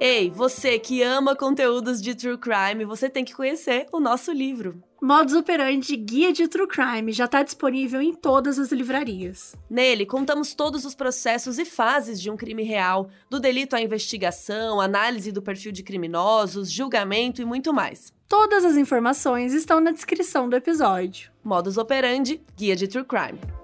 Ei, você que ama conteúdos de true crime, você tem que conhecer o nosso livro. Modus Operandi Guia de True Crime já está disponível em todas as livrarias. Nele, contamos todos os processos e fases de um crime real, do delito à investigação, análise do perfil de criminosos, julgamento e muito mais. Todas as informações estão na descrição do episódio. Modus Operandi Guia de True Crime.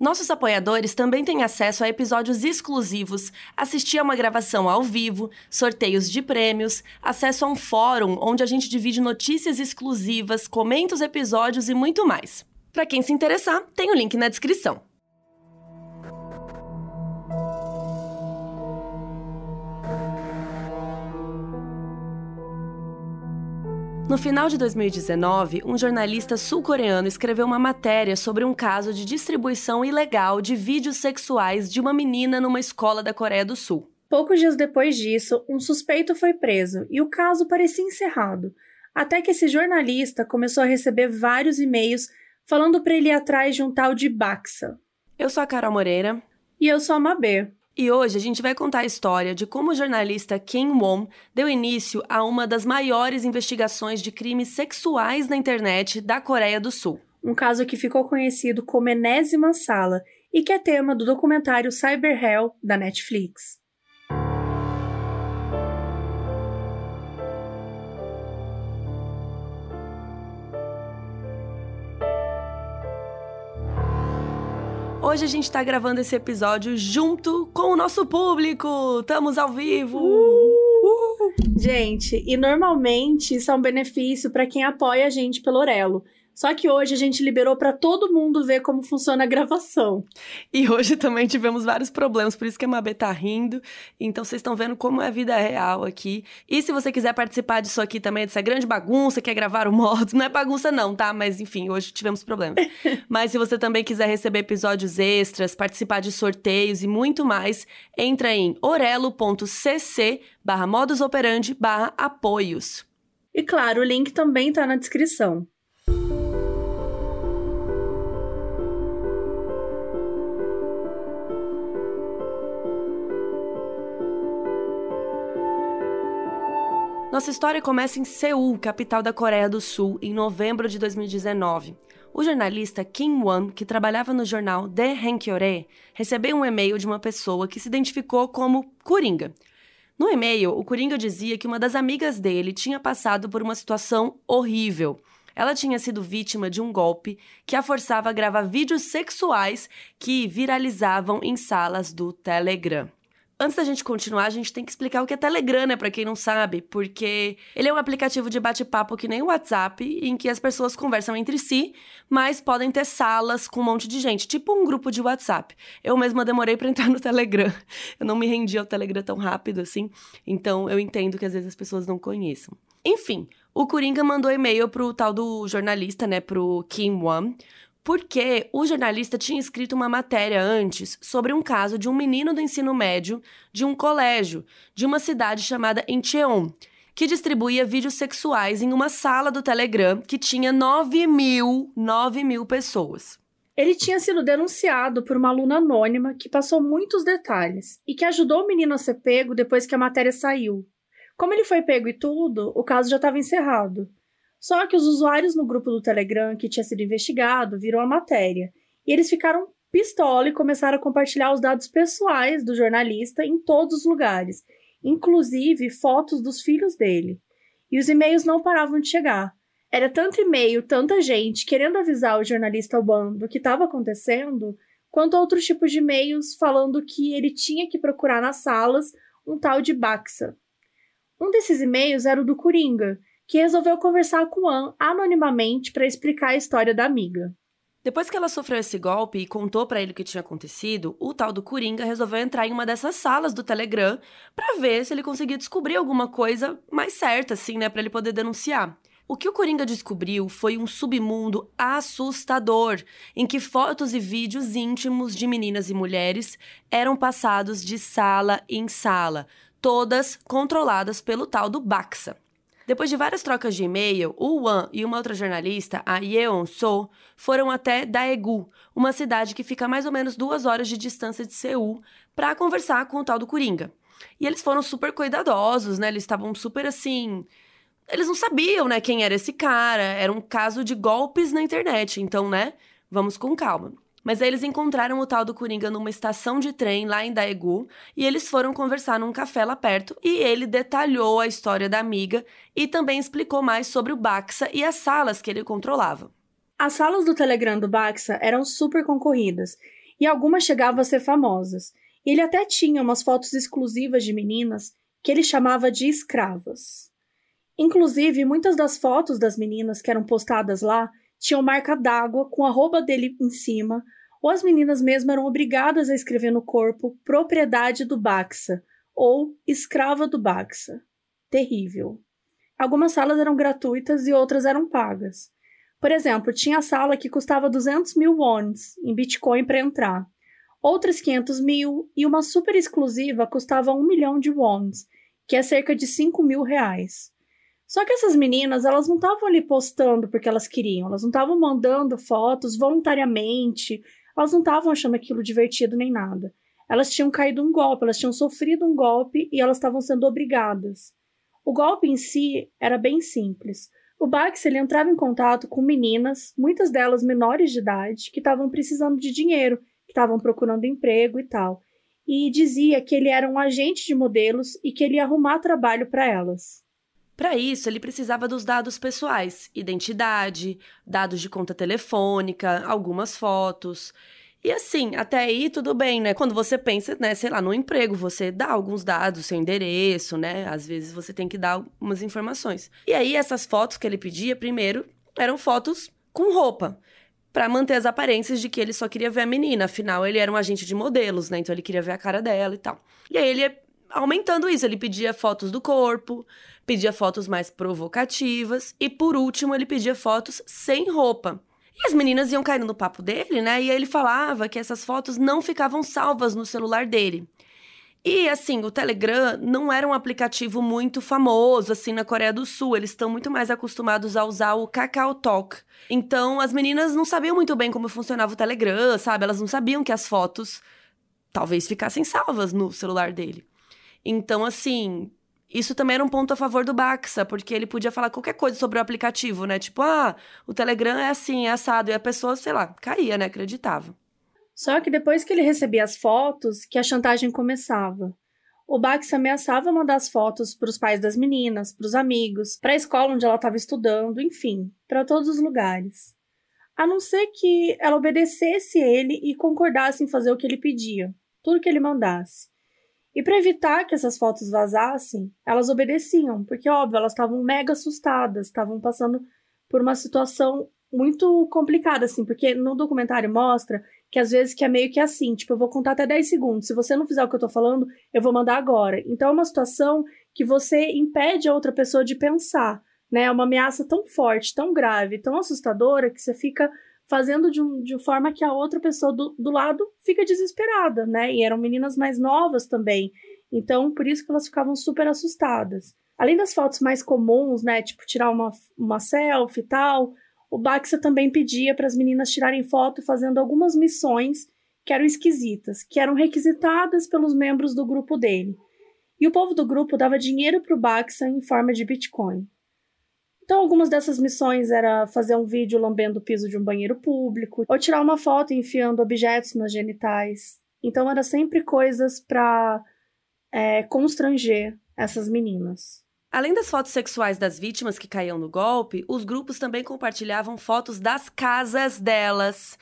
Nossos apoiadores também têm acesso a episódios exclusivos, assistir a uma gravação ao vivo, sorteios de prêmios, acesso a um fórum onde a gente divide notícias exclusivas, comenta os episódios e muito mais. Para quem se interessar, tem o link na descrição. No final de 2019, um jornalista sul-coreano escreveu uma matéria sobre um caso de distribuição ilegal de vídeos sexuais de uma menina numa escola da Coreia do Sul. Poucos dias depois disso, um suspeito foi preso e o caso parecia encerrado, até que esse jornalista começou a receber vários e-mails falando para ele ir atrás de um tal de Baxa. Eu sou a Carol Moreira. E eu sou a Mabê. E hoje a gente vai contar a história de como o jornalista Kim Won deu início a uma das maiores investigações de crimes sexuais na internet da Coreia do Sul. Um caso que ficou conhecido como Enésima Sala e que é tema do documentário Cyber Hell da Netflix. Hoje a gente está gravando esse episódio junto com o nosso público. Estamos ao vivo. Uh! Gente, e normalmente isso é um benefício para quem apoia a gente pelo Orelo. Só que hoje a gente liberou para todo mundo ver como funciona a gravação. E hoje também tivemos vários problemas, por isso que a Mabê tá rindo. Então vocês estão vendo como é a vida real aqui. E se você quiser participar disso aqui também, dessa grande bagunça, quer gravar o modo, não é bagunça não, tá? Mas enfim, hoje tivemos problemas. Mas se você também quiser receber episódios extras, participar de sorteios e muito mais, entra em orelo.cc barra modusoperandi barra apoios. E claro, o link também tá na descrição. Nossa história começa em Seul, capital da Coreia do Sul, em novembro de 2019. O jornalista Kim Won, que trabalhava no jornal The Hankyore, recebeu um e-mail de uma pessoa que se identificou como Coringa. No e-mail, o Coringa dizia que uma das amigas dele tinha passado por uma situação horrível. Ela tinha sido vítima de um golpe que a forçava a gravar vídeos sexuais que viralizavam em salas do Telegram. Antes da gente continuar, a gente tem que explicar o que é Telegram, né, pra quem não sabe, porque ele é um aplicativo de bate-papo que nem o WhatsApp, em que as pessoas conversam entre si, mas podem ter salas com um monte de gente, tipo um grupo de WhatsApp. Eu mesma demorei para entrar no Telegram. Eu não me rendi ao Telegram tão rápido assim, então eu entendo que às vezes as pessoas não conheçam. Enfim, o Coringa mandou e-mail pro tal do jornalista, né, pro Kim Won, porque o jornalista tinha escrito uma matéria antes sobre um caso de um menino do ensino médio de um colégio de uma cidade chamada Incheon, que distribuía vídeos sexuais em uma sala do Telegram que tinha 9 mil, 9 mil pessoas. Ele tinha sido denunciado por uma aluna anônima que passou muitos detalhes e que ajudou o menino a ser pego depois que a matéria saiu. Como ele foi pego e tudo, o caso já estava encerrado. Só que os usuários no grupo do Telegram que tinha sido investigado viram a matéria e eles ficaram pistola e começaram a compartilhar os dados pessoais do jornalista em todos os lugares, inclusive fotos dos filhos dele. E os e-mails não paravam de chegar. Era tanto e-mail, tanta gente querendo avisar o jornalista Wan do que estava acontecendo, quanto outros tipos de e-mails falando que ele tinha que procurar nas salas um tal de Baxa. Um desses e-mails era o do Coringa, que resolveu conversar com Anne anonimamente para explicar a história da amiga. Depois que ela sofreu esse golpe e contou para ele o que tinha acontecido, o tal do Coringa resolveu entrar em uma dessas salas do Telegram para ver se ele conseguia descobrir alguma coisa mais certa, assim, né, para ele poder denunciar. O que o Coringa descobriu foi um submundo assustador, em que fotos e vídeos íntimos de meninas e mulheres eram passados de sala em sala, todas controladas pelo tal do Baxa. Depois de várias trocas de e-mail, o Wan e uma outra jornalista, a Yeon So, foram até Daegu, uma cidade que fica a mais ou menos duas horas de distância de Seul, para conversar com o tal do Coringa. E eles foram super cuidadosos, né? Eles estavam super assim. Eles não sabiam, né, quem era esse cara. Era um caso de golpes na internet. Então, né, vamos com calma. Mas aí eles encontraram o tal do Coringa numa estação de trem lá em Daegu e eles foram conversar num café lá perto e ele detalhou a história da amiga e também explicou mais sobre o Baxa e as salas que ele controlava. As salas do Telegram do Baxa eram super concorridas e algumas chegavam a ser famosas. Ele até tinha umas fotos exclusivas de meninas que ele chamava de escravas. Inclusive, muitas das fotos das meninas que eram postadas lá tinham marca d'água com a roupa dele em cima, ou as meninas mesmo eram obrigadas a escrever no corpo propriedade do Baxa ou escrava do Baxa. Terrível. Algumas salas eram gratuitas e outras eram pagas. Por exemplo, tinha a sala que custava 200 mil wons em Bitcoin para entrar, outras 500 mil e uma super exclusiva custava 1 milhão de wons, que é cerca de 5 mil reais. Só que essas meninas, elas não estavam ali postando porque elas queriam, elas não estavam mandando fotos voluntariamente, elas não estavam achando aquilo divertido nem nada. Elas tinham caído um golpe, elas tinham sofrido um golpe e elas estavam sendo obrigadas. O golpe em si era bem simples. O Bax ele entrava em contato com meninas, muitas delas menores de idade, que estavam precisando de dinheiro, que estavam procurando emprego e tal, e dizia que ele era um agente de modelos e que ele ia arrumar trabalho para elas. Para isso, ele precisava dos dados pessoais, identidade, dados de conta telefônica, algumas fotos. E assim, até aí tudo bem, né? Quando você pensa, né, sei lá, no emprego, você dá alguns dados, seu endereço, né? Às vezes você tem que dar algumas informações. E aí essas fotos que ele pedia, primeiro, eram fotos com roupa, para manter as aparências de que ele só queria ver a menina, afinal ele era um agente de modelos, né? Então ele queria ver a cara dela e tal. E aí ele aumentando isso. Ele pedia fotos do corpo, pedia fotos mais provocativas e, por último, ele pedia fotos sem roupa. E as meninas iam caindo no papo dele, né? E aí ele falava que essas fotos não ficavam salvas no celular dele. E assim, o Telegram não era um aplicativo muito famoso assim na Coreia do Sul. Eles estão muito mais acostumados a usar o Kakao Talk. Então, as meninas não sabiam muito bem como funcionava o Telegram, sabe? Elas não sabiam que as fotos talvez ficassem salvas no celular dele. Então, assim, isso também era um ponto a favor do Baxa, porque ele podia falar qualquer coisa sobre o aplicativo, né? Tipo, ah, o Telegram é assim, é assado. E a pessoa, sei lá, caía, né? Acreditava. Só que depois que ele recebia as fotos, que a chantagem começava. O Bax ameaçava mandar as fotos para os pais das meninas, para os amigos, para a escola onde ela estava estudando, enfim, para todos os lugares. A não ser que ela obedecesse ele e concordasse em fazer o que ele pedia, tudo que ele mandasse. E para evitar que essas fotos vazassem, elas obedeciam, porque, óbvio, elas estavam mega assustadas, estavam passando por uma situação muito complicada, assim, porque no documentário mostra que às vezes que é meio que assim, tipo, eu vou contar até 10 segundos, se você não fizer o que eu tô falando, eu vou mandar agora. Então é uma situação que você impede a outra pessoa de pensar, né? É uma ameaça tão forte, tão grave, tão assustadora que você fica fazendo de, um, de forma que a outra pessoa do, do lado fica desesperada, né? E eram meninas mais novas também. Então, por isso que elas ficavam super assustadas. Além das fotos mais comuns, né? Tipo, tirar uma, uma selfie e tal, o Baxa também pedia para as meninas tirarem foto fazendo algumas missões que eram esquisitas, que eram requisitadas pelos membros do grupo dele. E o povo do grupo dava dinheiro para o Baxa em forma de Bitcoin. Então, algumas dessas missões era fazer um vídeo lambendo o piso de um banheiro público, ou tirar uma foto enfiando objetos nas genitais. Então, era sempre coisas para é, constranger essas meninas. Além das fotos sexuais das vítimas que caíam no golpe, os grupos também compartilhavam fotos das casas delas,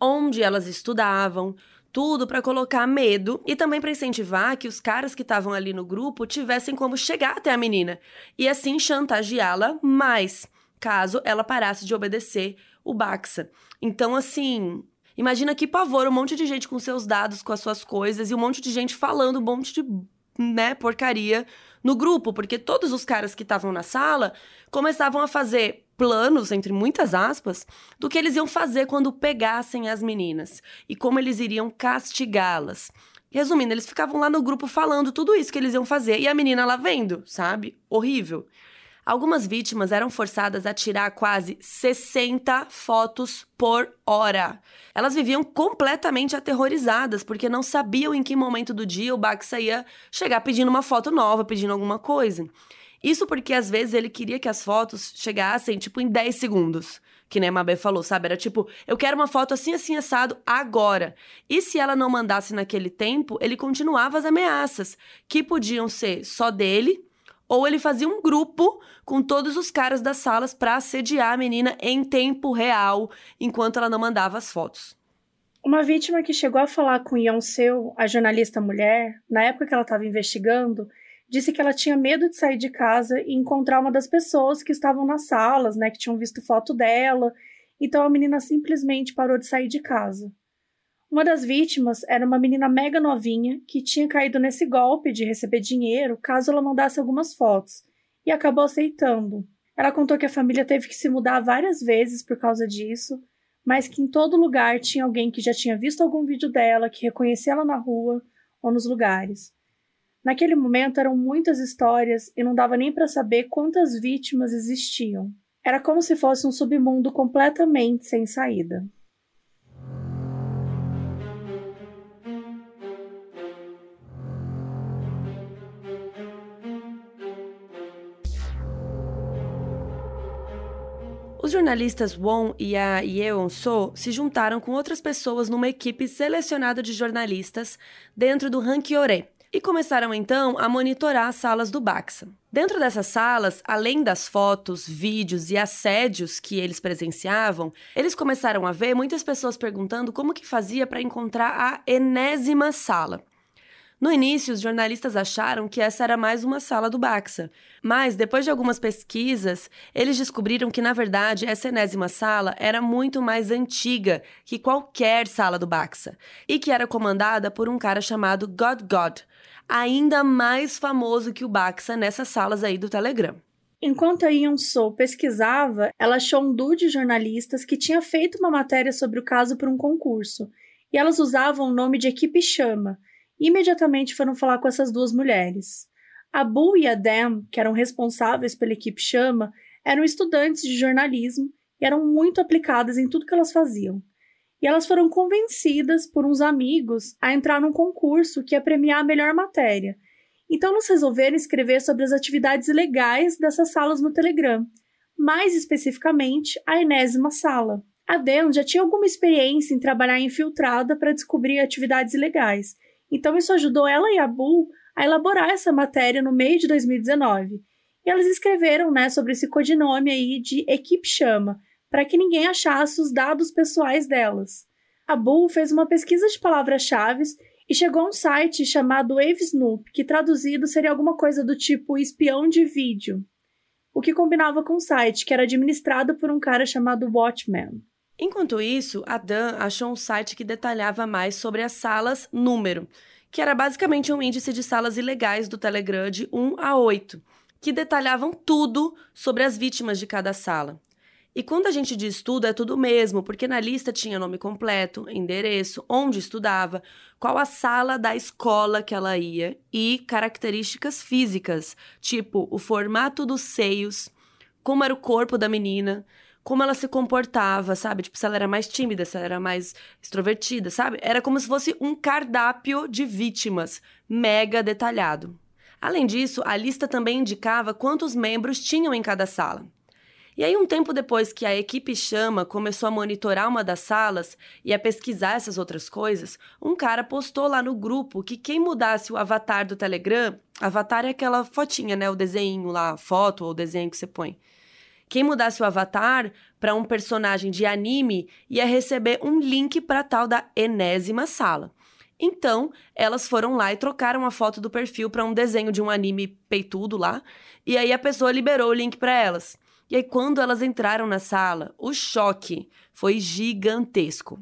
onde elas estudavam, tudo para colocar medo e também para incentivar que os caras que estavam ali no grupo tivessem como chegar até a menina e assim chantageá-la mais, caso ela parasse de obedecer o Baxa. Então, assim, imagina que pavor, um monte de gente com seus dados, com as suas coisas, e um monte de gente falando um monte de, né, porcaria no grupo, porque todos os caras que estavam na sala começavam a fazer planos, entre muitas aspas, do que eles iam fazer quando pegassem as meninas e como eles iriam castigá-las. Resumindo, eles ficavam lá no grupo falando tudo isso que eles iam fazer e a menina lá vendo, sabe? Horrível. Algumas vítimas eram forçadas a tirar quase 60 fotos por hora. Elas viviam completamente aterrorizadas porque não sabiam em que momento do dia o Baxa ia chegar pedindo uma foto nova, pedindo alguma coisa. Isso porque às vezes ele queria que as fotos chegassem tipo em 10 segundos. Que nem a Mabê falou, sabe? Era tipo, eu quero uma foto assim, assim, assado, agora. E se ela não mandasse naquele tempo, ele continuava as ameaças, que podiam ser só dele ou ele fazia um grupo com todos os caras das salas para assediar a menina em tempo real, enquanto ela não mandava as fotos. Uma vítima que chegou a falar com Ion Seu, a jornalista mulher, na época que ela estava investigando, disse que ela tinha medo de sair de casa e encontrar uma das pessoas que estavam nas salas, né, que tinham visto foto dela. Então a menina simplesmente parou de sair de casa. Uma das vítimas era uma menina mega novinha que tinha caído nesse golpe de receber dinheiro caso ela mandasse algumas fotos e acabou aceitando. Ela contou que a família teve que se mudar várias vezes por causa disso, mas que em todo lugar tinha alguém que já tinha visto algum vídeo dela, que reconhecia ela na rua ou nos lugares. Naquele momento eram muitas histórias e não dava nem para saber quantas vítimas existiam. Era como se fosse um submundo completamente sem saída. Os jornalistas Won e a Yeon So se juntaram com outras pessoas numa equipe selecionada de jornalistas dentro do Hankyore e começaram então a monitorar as salas do Baxa. Dentro dessas salas, além das fotos, vídeos e assédios que eles presenciavam, eles começaram a ver muitas pessoas perguntando como que fazia para encontrar a enésima sala. No início, os jornalistas acharam que essa era mais uma sala do Baxa, mas depois de algumas pesquisas, eles descobriram que na verdade essa enésima sala era muito mais antiga que qualquer sala do Baxa e que era comandada por um cara chamado God God, ainda mais famoso que o Baxa nessas salas aí do Telegram. Enquanto a Ion Sou pesquisava, ela achou um duo de jornalistas que tinha feito uma matéria sobre o caso para um concurso, e elas usavam o nome de Equipe Chama, imediatamente foram falar com essas duas mulheres. A Bu e a Dan, que eram responsáveis pela equipe Chama, eram estudantes de jornalismo e eram muito aplicadas em tudo que elas faziam. E elas foram convencidas por uns amigos a entrar num concurso que ia premiar a melhor matéria. Então elas resolveram escrever sobre as atividades legais dessas salas no Telegram, mais especificamente a enésima sala. A Dan já tinha alguma experiência em trabalhar infiltrada para descobrir atividades ilegais então isso ajudou ela e a Bull a elaborar essa matéria no meio de 2019. E elas escreveram, né, sobre esse codinome aí de Equipe Chama, para que ninguém achasse os dados pessoais delas. A Bull fez uma pesquisa de palavras-chave e chegou a um site chamado WaveSnoop, que traduzido seria alguma coisa do tipo espião de vídeo, o que combinava com o site, que era administrado por um cara chamado Watchman. Enquanto isso, a Dan achou um site que detalhava mais sobre as salas número, que era basicamente um índice de salas ilegais do Telegram de 1 a 8, que detalhavam tudo sobre as vítimas de cada sala. E quando a gente diz tudo, é tudo mesmo, porque na lista tinha nome completo, endereço, onde estudava, qual a sala da escola que ela ia e características físicas, tipo o formato dos seios, como era o corpo da menina, como ela se comportava, sabe? Tipo, se ela era mais tímida, se ela era mais extrovertida, sabe? Era como se fosse um cardápio de vítimas, mega detalhado. Além disso, a lista também indicava quantos membros tinham em cada sala. E aí, um tempo depois que a equipe Chama começou a monitorar uma das salas e a pesquisar essas outras coisas, um cara postou lá no grupo que quem mudasse o avatar do Telegram, avatar é aquela fotinha, né? O desenho lá, foto ou desenho que você põe. Quem mudasse o avatar para um personagem de anime ia receber um link para tal da enésima sala. Então, elas foram lá e trocaram a foto do perfil para um desenho de um anime peitudo lá, e aí a pessoa liberou o link para elas. E aí, quando elas entraram na sala, o choque foi gigantesco.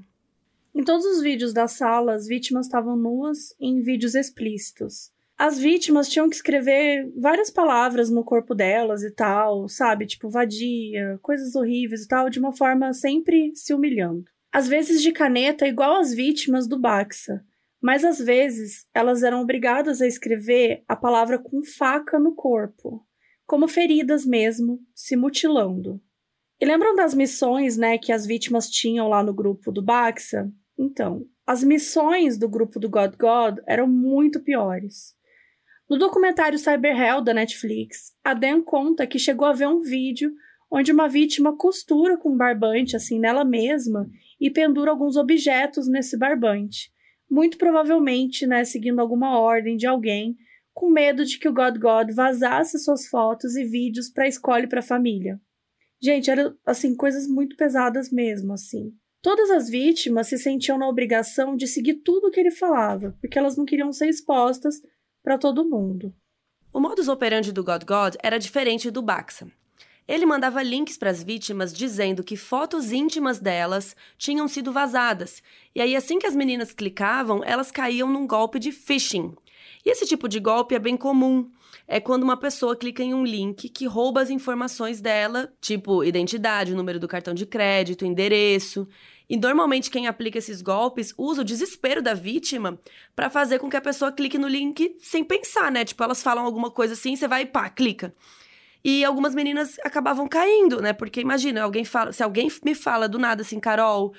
Em todos os vídeos da sala, as vítimas estavam nuas em vídeos explícitos. As vítimas tinham que escrever várias palavras no corpo delas e tal, sabe? Tipo, vadia, coisas horríveis e tal, de uma forma sempre se humilhando. Às vezes de caneta, igual as vítimas do Baxa. Mas às vezes elas eram obrigadas a escrever a palavra com faca no corpo, como feridas mesmo, se mutilando. E lembram das missões, né, que as vítimas tinham lá no grupo do Baxa? Então, as missões do grupo do God God eram muito piores. No documentário Cyber Hell da Netflix, a Dan conta que chegou a ver um vídeo onde uma vítima costura com um barbante assim nela mesma e pendura alguns objetos nesse barbante, muito provavelmente, né, seguindo alguma ordem de alguém, com medo de que o God God vazasse suas fotos e vídeos para a escola e para a família. Gente, era assim coisas muito pesadas mesmo, assim. Todas as vítimas se sentiam na obrigação de seguir tudo o que ele falava, porque elas não queriam ser expostas para todo mundo. O modus operandi do God God era diferente do Baxa. Ele mandava links para as vítimas dizendo que fotos íntimas delas tinham sido vazadas. E aí, assim que as meninas clicavam, elas caíam num golpe de phishing. E esse tipo de golpe é bem comum. É quando uma pessoa clica em um link que rouba as informações dela, tipo identidade, número do cartão de crédito, endereço. E normalmente quem aplica esses golpes usa o desespero da vítima para fazer com que a pessoa clique no link sem pensar, né? Tipo, elas falam alguma coisa assim, você vai e pá, clica. E algumas meninas acabavam caindo, né? Porque imagina, alguém fala, se alguém me fala do nada assim, Carol,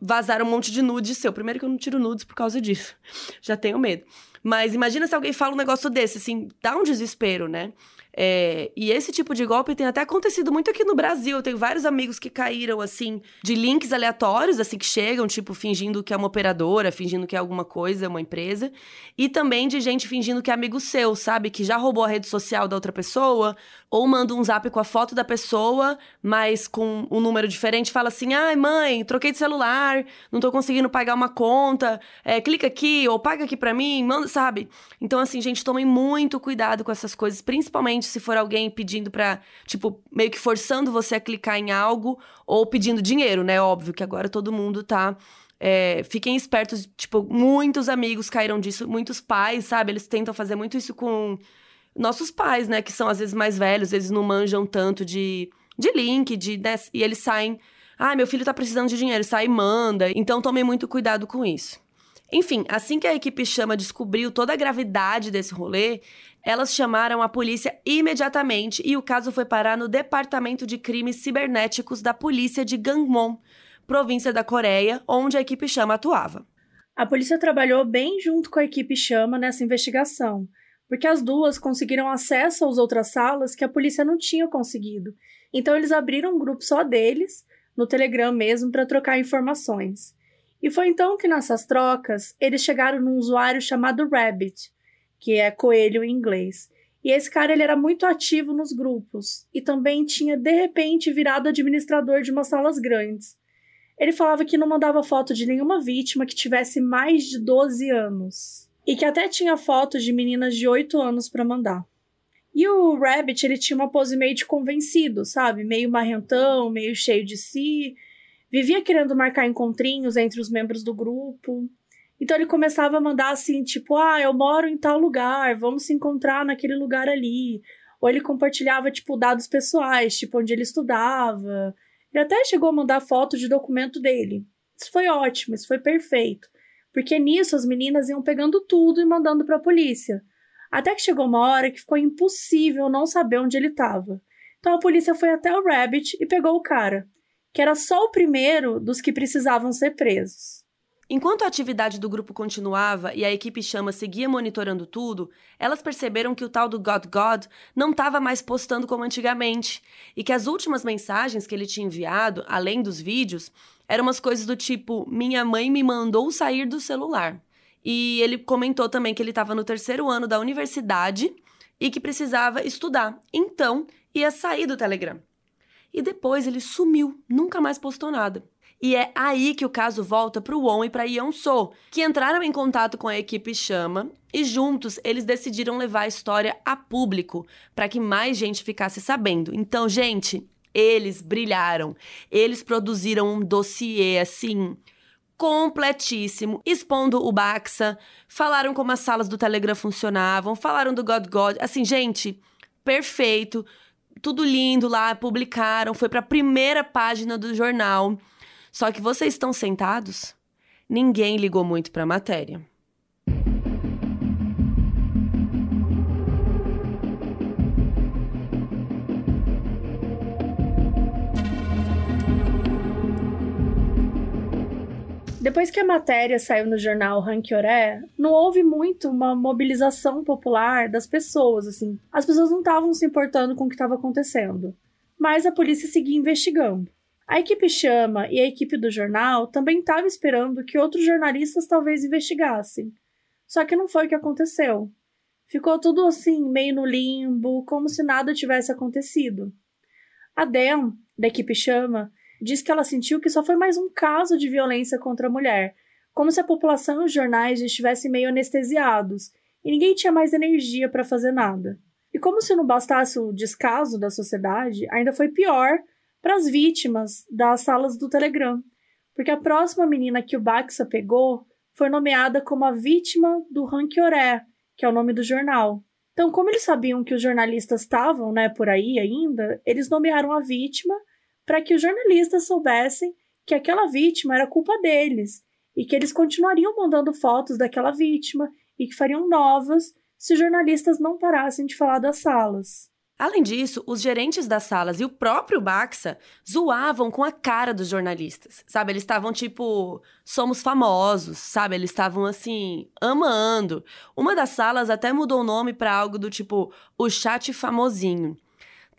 vazaram um monte de nudes seu. Primeiro que eu não tiro nudes por causa disso. Já tenho medo. Mas imagina se alguém fala um negócio desse, assim, dá um desespero, né? É, e esse tipo de golpe tem até acontecido muito aqui no Brasil. Eu tenho vários amigos que caíram, assim, de links aleatórios, assim, que chegam, tipo, fingindo que é uma operadora, fingindo que é alguma coisa, uma empresa. E também de gente fingindo que é amigo seu, sabe? Que já roubou a rede social da outra pessoa, ou manda um zap com a foto da pessoa, mas com um número diferente, fala assim: ai, mãe, troquei de celular, não tô conseguindo pagar uma conta, é, clica aqui, ou paga aqui pra mim, manda, sabe? Então, assim, gente, tomem muito cuidado com essas coisas, principalmente se for alguém pedindo pra, tipo, meio que forçando você a clicar em algo ou pedindo dinheiro, né? Óbvio que agora todo mundo tá. É, fiquem espertos, tipo, muitos amigos caíram disso, muitos pais, sabe? Eles tentam fazer muito isso com nossos pais, né? Que são às vezes mais velhos, vezes não manjam tanto de, de link, de, né? e eles saem. Ah, meu filho tá precisando de dinheiro, sai e manda. Então tomem muito cuidado com isso. Enfim, assim que a equipe chama descobriu toda a gravidade desse rolê, elas chamaram a polícia imediatamente e o caso foi parar no Departamento de Crimes Cibernéticos da Polícia de Gangwon, província da Coreia, onde a equipe chama atuava. A polícia trabalhou bem junto com a equipe chama nessa investigação, porque as duas conseguiram acesso às outras salas que a polícia não tinha conseguido. Então eles abriram um grupo só deles, no Telegram mesmo, para trocar informações. E foi então que nessas trocas eles chegaram num usuário chamado Rabbit, que é coelho em inglês. E esse cara ele era muito ativo nos grupos e também tinha de repente virado administrador de umas salas grandes. Ele falava que não mandava foto de nenhuma vítima que tivesse mais de 12 anos e que até tinha fotos de meninas de 8 anos para mandar. E o Rabbit, ele tinha uma pose meio de convencido, sabe? Meio marrentão, meio cheio de si. Vivia querendo marcar encontrinhos entre os membros do grupo. Então ele começava a mandar assim, tipo, ah, eu moro em tal lugar, vamos se encontrar naquele lugar ali. Ou ele compartilhava, tipo, dados pessoais, tipo, onde ele estudava. Ele até chegou a mandar fotos de documento dele. Isso foi ótimo, isso foi perfeito. Porque nisso as meninas iam pegando tudo e mandando para a polícia. Até que chegou uma hora que ficou impossível não saber onde ele estava. Então a polícia foi até o Rabbit e pegou o cara, que era só o primeiro dos que precisavam ser presos. Enquanto a atividade do grupo continuava e a equipe chama seguia monitorando tudo, elas perceberam que o tal do God God não estava mais postando como antigamente e que as últimas mensagens que ele tinha enviado, além dos vídeos, eram umas coisas do tipo: Minha mãe me mandou sair do celular. E ele comentou também que ele estava no terceiro ano da universidade e que precisava estudar. Então, ia sair do Telegram. E depois ele sumiu, nunca mais postou nada. E é aí que o caso volta para o Won e para Yeon So, que entraram em contato com a equipe Chama e juntos eles decidiram levar a história a público para que mais gente ficasse sabendo. Então, gente, Eles brilharam. Eles produziram um dossiê assim completíssimo, expondo o Baxa, falaram como as salas do Telegram funcionavam, falaram do God God, assim, gente, perfeito, tudo lindo lá, publicaram, foi para a primeira página do jornal. Só que vocês estão sentados? Ninguém ligou muito para a matéria. Depois que a matéria saiu no jornal Ranquioré, não houve muito uma mobilização popular das pessoas, assim. As pessoas não estavam se importando com o que estava acontecendo. Mas a polícia seguia investigando. A equipe Chama e a equipe do jornal também estavam esperando que outros jornalistas talvez investigassem. Só que não foi o que aconteceu. Ficou tudo assim, meio no limbo, como se nada tivesse acontecido. A Dan, da equipe Chama, diz que ela sentiu que só foi mais um caso de violência contra a mulher, como se a população e os jornais estivessem meio anestesiados e ninguém tinha mais energia para fazer nada. E como se não bastasse o descaso da sociedade, ainda foi pior para as vítimas das salas do Telegram, porque a próxima menina que o Baxa pegou foi nomeada como a vítima do Ranquioré, que é o nome do jornal. Então, como eles sabiam que os jornalistas estavam né, por aí ainda, eles nomearam a vítima para que os jornalistas soubessem que aquela vítima era culpa deles e que eles continuariam mandando fotos daquela vítima e que fariam novas se os jornalistas não parassem de falar das salas. Além disso, os gerentes das salas e o próprio Baxa zoavam com a cara dos jornalistas, sabe? Eles estavam tipo, somos famosos, sabe? Eles estavam assim, amando. Uma das salas até mudou o nome para algo do tipo, o chat famosinho.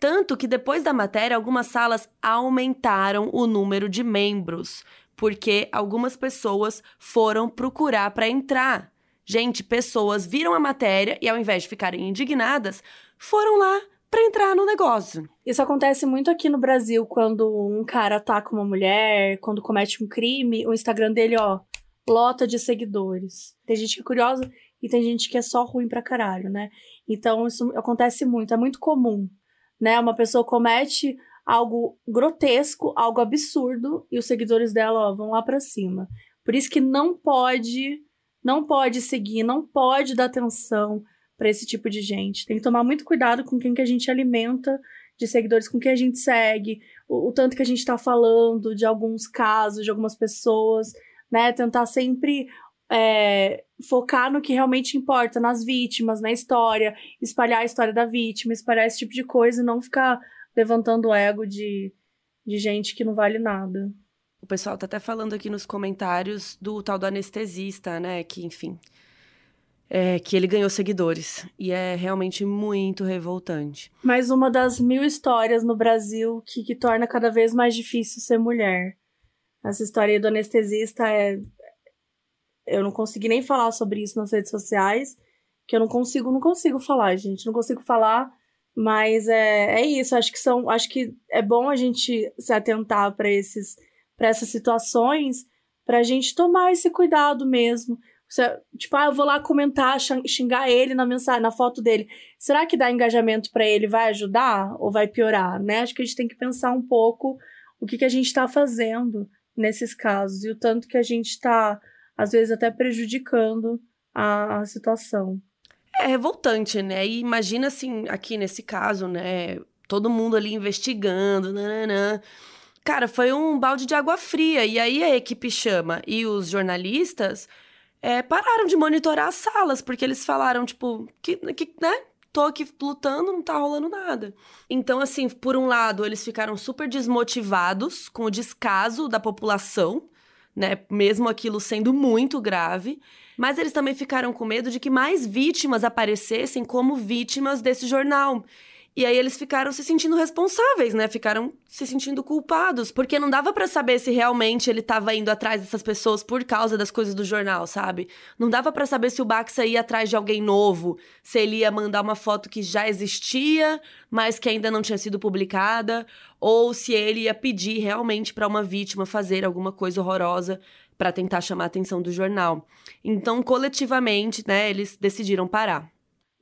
Tanto que depois da matéria, algumas salas aumentaram o número de membros, porque algumas pessoas foram procurar para entrar. Gente, pessoas viram a matéria e ao invés de ficarem indignadas, foram lá para entrar no negócio. Isso acontece muito aqui no Brasil quando um cara ataca uma mulher, quando comete um crime, o Instagram dele, ó, lota de seguidores. Tem gente que é curiosa e tem gente que é só ruim pra caralho, né? Então isso acontece muito, é muito comum né? Uma pessoa comete algo grotesco, algo absurdo, e os seguidores dela ó, vão lá para cima. Por isso que não pode, não pode seguir, não pode dar atenção para esse tipo de gente. Tem que tomar muito cuidado com quem que a gente alimenta de seguidores, com quem a gente segue, o, o tanto que a gente está falando de alguns casos, de algumas pessoas, né? Tentar sempre é, focar no que realmente importa, nas vítimas, na história, espalhar a história da vítima, espalhar esse tipo de coisa e não ficar levantando o ego de, de gente que não vale nada. O pessoal tá até falando aqui nos comentários do tal do anestesista, né? Que, enfim, é, que ele ganhou seguidores. E é realmente muito revoltante. Mais uma das mil histórias no Brasil que, que torna cada vez mais difícil ser mulher. Essa história do anestesista é, eu não consegui nem falar sobre isso nas redes sociais, que eu não consigo, não consigo falar, gente, não consigo falar, mas é, é isso, acho que são, acho que é bom a gente se atentar para esses para essas situações, para a gente tomar esse cuidado mesmo. Tipo, ah, eu vou lá comentar, xingar ele na mensagem, na foto dele. Será que dar engajamento para ele vai ajudar ou vai piorar, né? Acho que a gente tem que pensar um pouco o que, que a gente está fazendo nesses casos e o tanto que a gente está às vezes até prejudicando a, a situação. É revoltante, né? E imagina assim, aqui nesse caso, né? Todo mundo ali investigando, nananã. Cara, foi um balde de água fria. E aí a equipe chama e os jornalistas é, pararam de monitorar as salas, porque eles falaram, tipo, que, que, né? Tô aqui lutando, não tá rolando nada. Então, assim, por um lado, eles ficaram super desmotivados com o descaso da população, né? Mesmo aquilo sendo muito grave. Mas eles também ficaram com medo de que mais vítimas aparecessem como vítimas desse jornal. E aí eles ficaram se sentindo responsáveis, né? Ficaram se sentindo culpados, porque não dava para saber se realmente ele tava indo atrás dessas pessoas por causa das coisas do jornal, sabe? Não dava para saber se o Baxa ia atrás de alguém novo, se ele ia mandar uma foto que já existia, mas que ainda não tinha sido publicada, ou se ele ia pedir realmente para uma vítima fazer alguma coisa horrorosa para tentar chamar a atenção do jornal. Então, coletivamente, né, eles decidiram parar.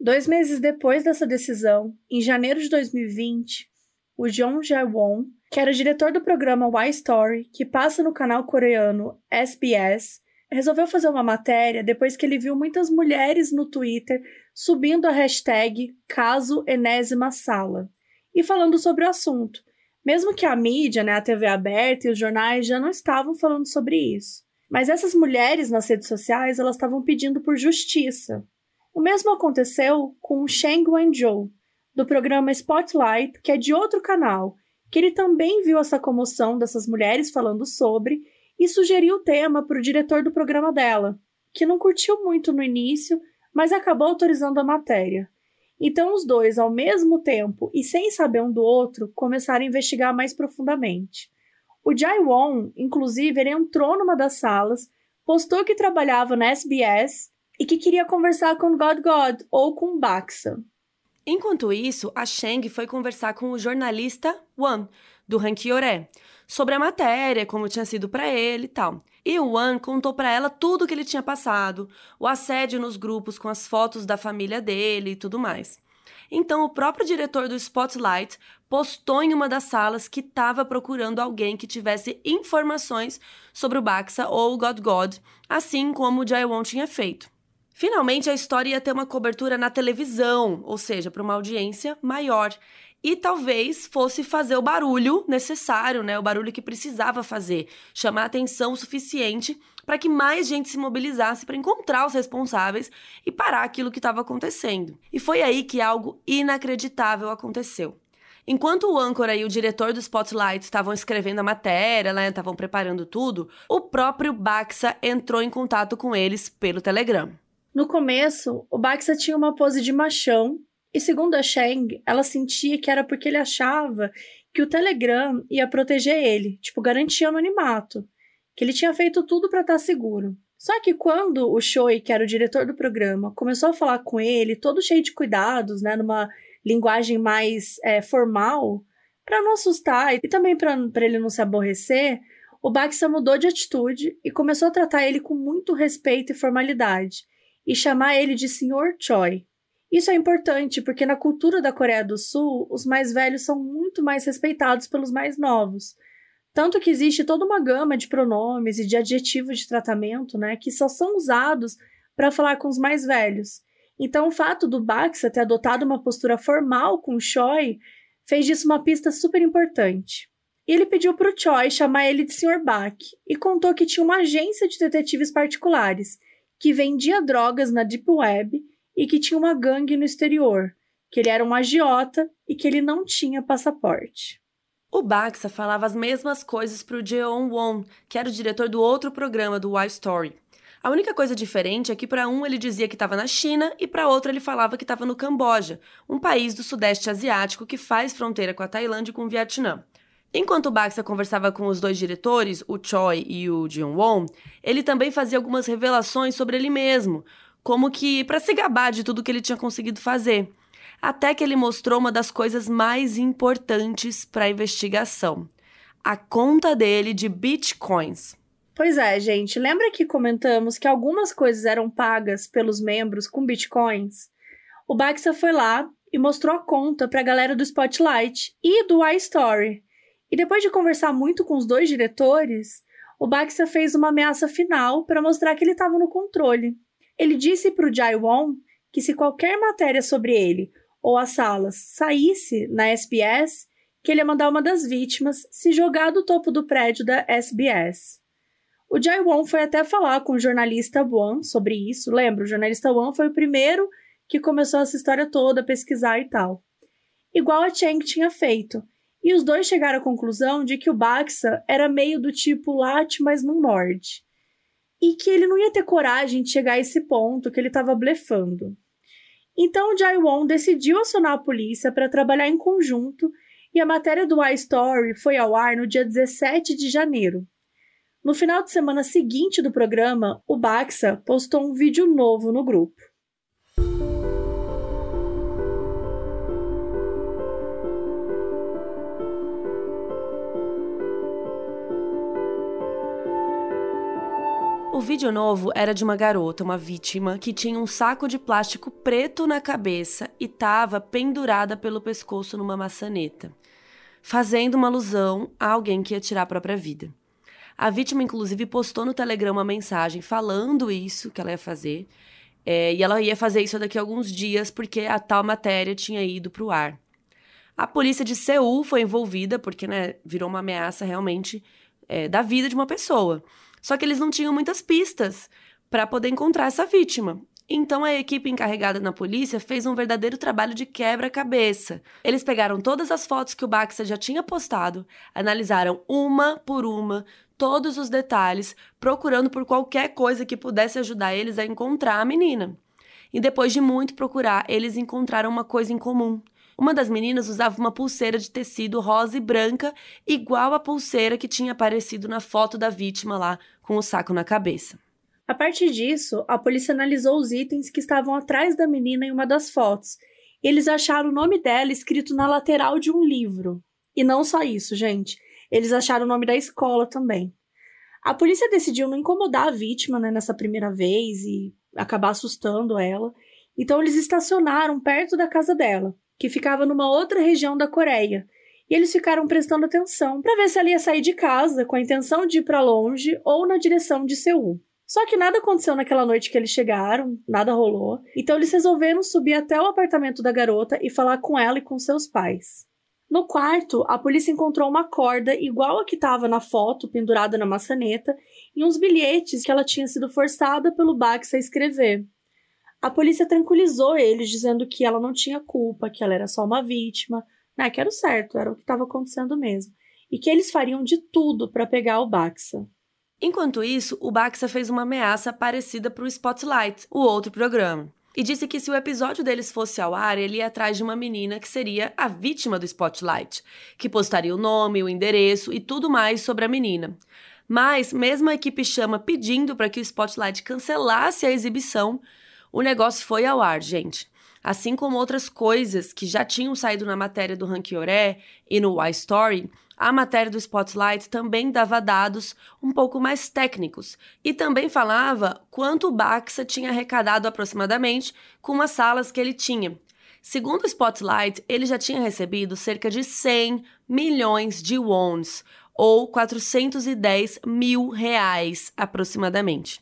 Dois meses depois dessa decisão, em janeiro de 2020, o Jeong Jae-won, que era diretor do programa Y Story, que passa no canal coreano SBS, resolveu fazer uma matéria depois que ele viu muitas mulheres no Twitter subindo a hashtag caso Enésima Sala e falando sobre o assunto, mesmo que a mídia, né, a TV aberta e os jornais já não estavam falando sobre isso. Mas essas mulheres nas redes sociais, elas estavam pedindo por justiça. O mesmo aconteceu com Sheng Wen-jo, do programa Spotlight, que é de outro canal, que ele também viu essa comoção dessas mulheres falando sobre e sugeriu o tema para o diretor do programa dela, que não curtiu muito no início, mas acabou autorizando a matéria. Então os dois, ao mesmo tempo e sem saber um do outro, começaram a investigar mais profundamente. O Jai Won, inclusive, ele entrou numa das salas, postou que trabalhava na SBS e que queria conversar com God God ou com Baxa. Enquanto isso, a Sheng foi conversar com o jornalista Wan, do Rankiore, sobre a matéria, como tinha sido para ele e tal. E o Wan contou para ela tudo o que ele tinha passado, o assédio nos grupos com as fotos da família dele e tudo mais. Então, o próprio diretor do Spotlight postou em uma das salas que estava procurando alguém que tivesse informações sobre o Baxa ou o God God, assim como o Jaiwon tinha feito. Finalmente, a história ia ter uma cobertura na televisão, ou seja, para uma audiência maior. E talvez fosse fazer o barulho necessário, né? O barulho que precisava fazer, chamar atenção o suficiente para que mais gente se mobilizasse para encontrar os responsáveis e parar aquilo que estava acontecendo. E foi aí que algo inacreditável aconteceu. Enquanto o âncora e o diretor do Spotlight estavam escrevendo a matéria, né, estavam preparando tudo, o próprio Baxa entrou em contato com eles pelo Telegram. No começo, o Baxa tinha uma pose de machão, e segundo a Sheng, ela sentia que era porque ele achava que o Telegram ia proteger ele, tipo, garantir anonimato, que ele tinha feito tudo para estar tá seguro. Só que quando o Choi, que era o diretor do programa, começou a falar com ele, todo cheio de cuidados, né, numa linguagem mais é, formal, para não assustar e também para ele não se aborrecer, o Baxa mudou de atitude e começou a tratar ele com muito respeito e formalidade e chamar ele de Sr. Choi. Isso é importante porque na cultura da Coreia do Sul, os mais velhos são muito mais respeitados pelos mais novos. Tanto que existe toda uma gama de pronomes e de adjetivos de tratamento, né, que só são usados para falar com os mais velhos. Então, o fato do Baxa ter adotado uma postura formal com o Choi fez disso uma pista super importante. Ele pediu para o Choi chamar ele de Sr. Bak e contou que tinha uma agência de detetives particulares que vendia drogas na Deep Web e que tinha uma gangue no exterior, que ele era um agiota e que ele não tinha passaporte. O Baxa falava as mesmas coisas para o Jeon Won, que era o diretor do outro programa do Y Story. A única coisa diferente é que para um ele dizia que estava na China e para outro ele falava que estava no Camboja, um país do Sudeste Asiático que faz fronteira com a Tailândia e com o Vietnã. Enquanto Baxa conversava com os dois diretores, o Choi e o Jin-won, ele também fazia algumas revelações sobre ele mesmo, como que para se gabar de tudo que ele tinha conseguido fazer. Até que ele mostrou uma das coisas mais importantes para a investigação: a conta dele de bitcoins. Pois é, gente. Lembra que comentamos que algumas coisas eram pagas pelos membros com bitcoins? O Baxa foi lá e mostrou a conta para a galera do Spotlight e do iStory. E depois de conversar muito com os dois diretores, o Baxa fez uma ameaça final para mostrar que ele estava no controle. Ele disse para o Jai Won que se qualquer matéria sobre ele ou as salas saísse na SBS, que ele ia mandar uma das vítimas se jogar do topo do prédio da SBS. O Jai Won foi até falar com o jornalista Won sobre isso. Lembra, o jornalista Won foi o primeiro que começou essa história toda, a pesquisar e tal. Igual a Cheng tinha feito. E os dois chegaram à conclusão de que o Baxa era meio do tipo late, mas não morde. E que ele não ia ter coragem de chegar a esse ponto, que ele estava blefando. Então o Jai Won decidiu acionar a polícia para trabalhar em conjunto e a matéria do iStory foi ao ar no dia 17 de janeiro. No final de semana seguinte do programa, o Baxa postou um vídeo novo no grupo. Vídeo novo era de uma garota, uma vítima, que tinha um saco de plástico preto na cabeça e estava pendurada pelo pescoço numa maçaneta. fazendo uma alusão a alguém que ia tirar a própria vida. A vítima, inclusive, postou no Telegram uma mensagem falando isso que ela ia fazer. É, e ela ia fazer isso daqui a alguns dias, porque a tal matéria tinha ido para o ar. A polícia de Seul foi envolvida, porque né, virou uma ameaça realmente é, da vida de uma pessoa. Só que eles não tinham muitas pistas para poder encontrar essa vítima. Então a equipe encarregada na polícia fez um verdadeiro trabalho de quebra-cabeça. Eles pegaram todas as fotos que o Baxa já tinha postado, analisaram uma por uma todos os detalhes, procurando por qualquer coisa que pudesse ajudar eles a encontrar a menina. E depois de muito procurar, eles encontraram uma coisa em comum. Uma das meninas usava uma pulseira de tecido rosa e branca, igual à pulseira que tinha aparecido na foto da vítima lá, com o saco na cabeça. A partir disso, a polícia analisou os itens que estavam atrás da menina em uma das fotos. Eles acharam o nome dela escrito na lateral de um livro. E não só isso, gente. Eles acharam o nome da escola também. A polícia decidiu não incomodar a vítima né, nessa primeira vez e acabar assustando ela. Então eles estacionaram perto da casa dela, que ficava numa outra região da Coreia. E eles ficaram prestando atenção para ver se ela ia sair de casa com a intenção de ir para longe ou na direção de Seul. Só que nada aconteceu naquela noite que eles chegaram, nada rolou. Então eles resolveram subir até o apartamento da garota e falar com ela e com seus pais. No quarto, a polícia encontrou uma corda igual a que estava na foto, pendurada na maçaneta, e uns bilhetes que ela tinha sido forçada pelo Bax a escrever. A polícia tranquilizou eles, dizendo que ela não tinha culpa, que ela era só uma vítima, né, que era o certo, era o que estava acontecendo mesmo, e que eles fariam de tudo para pegar o Baxa. Enquanto isso, o Baxa fez uma ameaça parecida para o Spotlight, o outro programa, e disse que se o episódio deles fosse ao ar, ele ia atrás de uma menina que seria a vítima do Spotlight, que postaria o nome, o endereço e tudo mais sobre a menina. Mas, mesmo a equipe chama pedindo para que o Spotlight cancelasse a exibição, o negócio foi ao ar, gente. Assim como outras coisas que já tinham saído na matéria do Rankioré e no Y Story, a matéria do Spotlight também dava dados um pouco mais técnicos e também falava quanto o Baxa tinha arrecadado aproximadamente com as salas que ele tinha. Segundo o Spotlight, ele já tinha recebido cerca de 100 milhões de wons, ou 410 mil reais aproximadamente.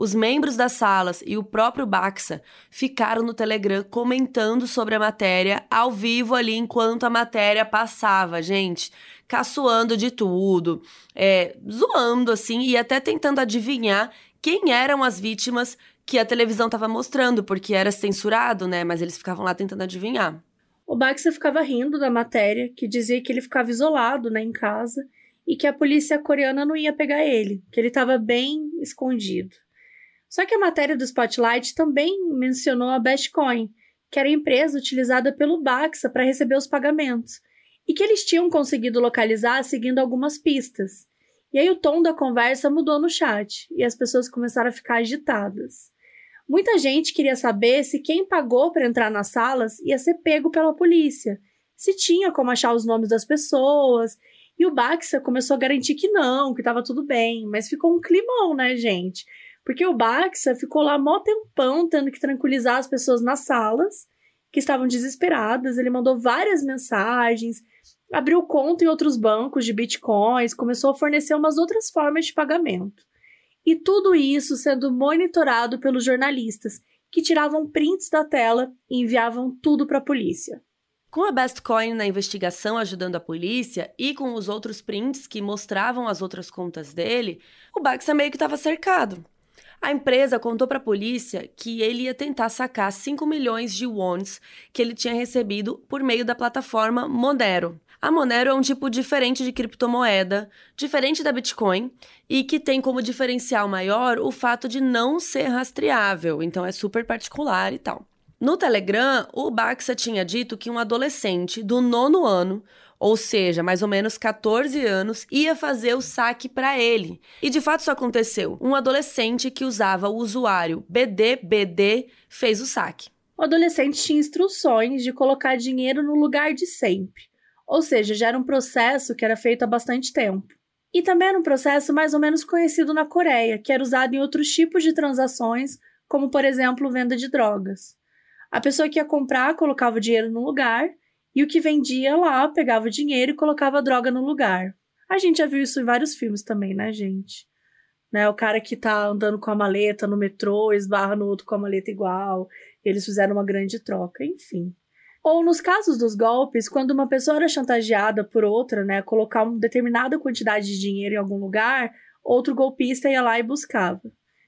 Os membros das salas e o próprio Baxa ficaram no Telegram comentando sobre a matéria ao vivo ali enquanto a matéria passava, gente caçoando de tudo, é, zoando assim e até tentando adivinhar quem eram as vítimas que a televisão estava mostrando, porque era censurado, né? Mas eles ficavam lá tentando adivinhar. O Baxter ficava rindo da matéria, que dizia que ele ficava isolado, né, em casa, e que a polícia coreana não ia pegar ele, que ele estava bem escondido. Só que a matéria do Spotlight também mencionou a Bestcoin, que era a empresa utilizada pelo Baxa para receber os pagamentos, e que eles tinham conseguido localizar seguindo algumas pistas. E aí o tom da conversa mudou no chat e as pessoas começaram a ficar agitadas. Muita gente queria saber se quem pagou para entrar nas salas ia ser pego pela polícia, se tinha como achar os nomes das pessoas. E o Baxa começou a garantir que não, que estava tudo bem, mas ficou um climão, né, gente? Porque o Baxa ficou lá mó tempão tendo que tranquilizar as pessoas nas salas, que estavam desesperadas. Ele mandou várias mensagens, abriu conta em outros bancos de bitcoins, começou a fornecer umas outras formas de pagamento. E tudo isso sendo monitorado pelos jornalistas, que tiravam prints da tela e enviavam tudo para a polícia. Com a Bestcoin na investigação ajudando a polícia e com os outros prints que mostravam as outras contas dele, o Baxa meio que estava cercado. A empresa contou para a polícia que ele ia tentar sacar 5 milhões de wons que ele tinha recebido por meio da plataforma Monero. A Monero é um tipo diferente de criptomoeda, diferente da Bitcoin, e que tem como diferencial maior o fato de não ser rastreável, então é super particular e tal. No Telegram, o Baxa tinha dito que um adolescente do nono ano, ou seja, mais ou menos 14 anos, ia fazer o saque para ele. E de fato isso aconteceu. Um adolescente que usava o usuário BDBD fez o saque. O adolescente tinha instruções de colocar dinheiro no lugar de sempre. Ou seja, já era um processo que era feito há bastante tempo. E também era um processo mais ou menos conhecido na Coreia, que era usado em outros tipos de transações, como por exemplo venda de drogas. A pessoa que ia comprar colocava o dinheiro no lugar E o que vendia lá pegava o dinheiro e colocava a droga no lugar. A gente já viu isso em vários filmes também, né, gente? Né, o cara que tá andando com a maleta no metrô, esbarra no outro com a maleta igual. Eles fizeram uma grande troca, enfim. Ou nos casos dos golpes, quando uma pessoa era chantageada por outra, né, colocar uma determinada quantidade de dinheiro em algum lugar, outro golpista ia lá e buscava.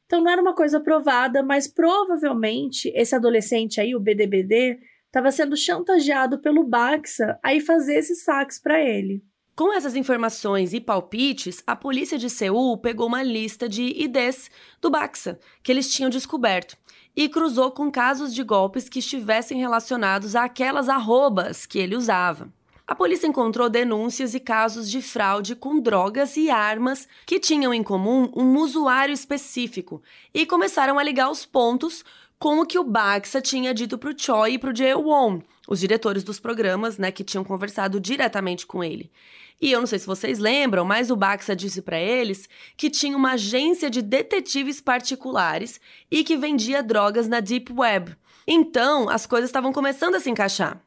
Então não era uma coisa provada, mas provavelmente esse adolescente aí, o BDBD, estava sendo chantageado pelo Baxa a ir fazer esses saques para ele. Com essas informações e palpites, a polícia de Seul pegou uma lista de IDs do Baxa que eles tinham descoberto e cruzou com casos de golpes que estivessem relacionados àquelas arrobas que ele usava. A polícia encontrou denúncias e casos de fraude com drogas e armas que tinham em comum um usuário específico e começaram a ligar os pontos com o que o Baxa tinha dito para o Choi e para o Jae Won, os diretores dos programas, né, que tinham conversado diretamente com ele. E eu não sei se vocês lembram, mas o Baxa disse para eles que tinha uma agência de detetives particulares e que vendia drogas na Deep Web. Então, as coisas estavam começando a se encaixar.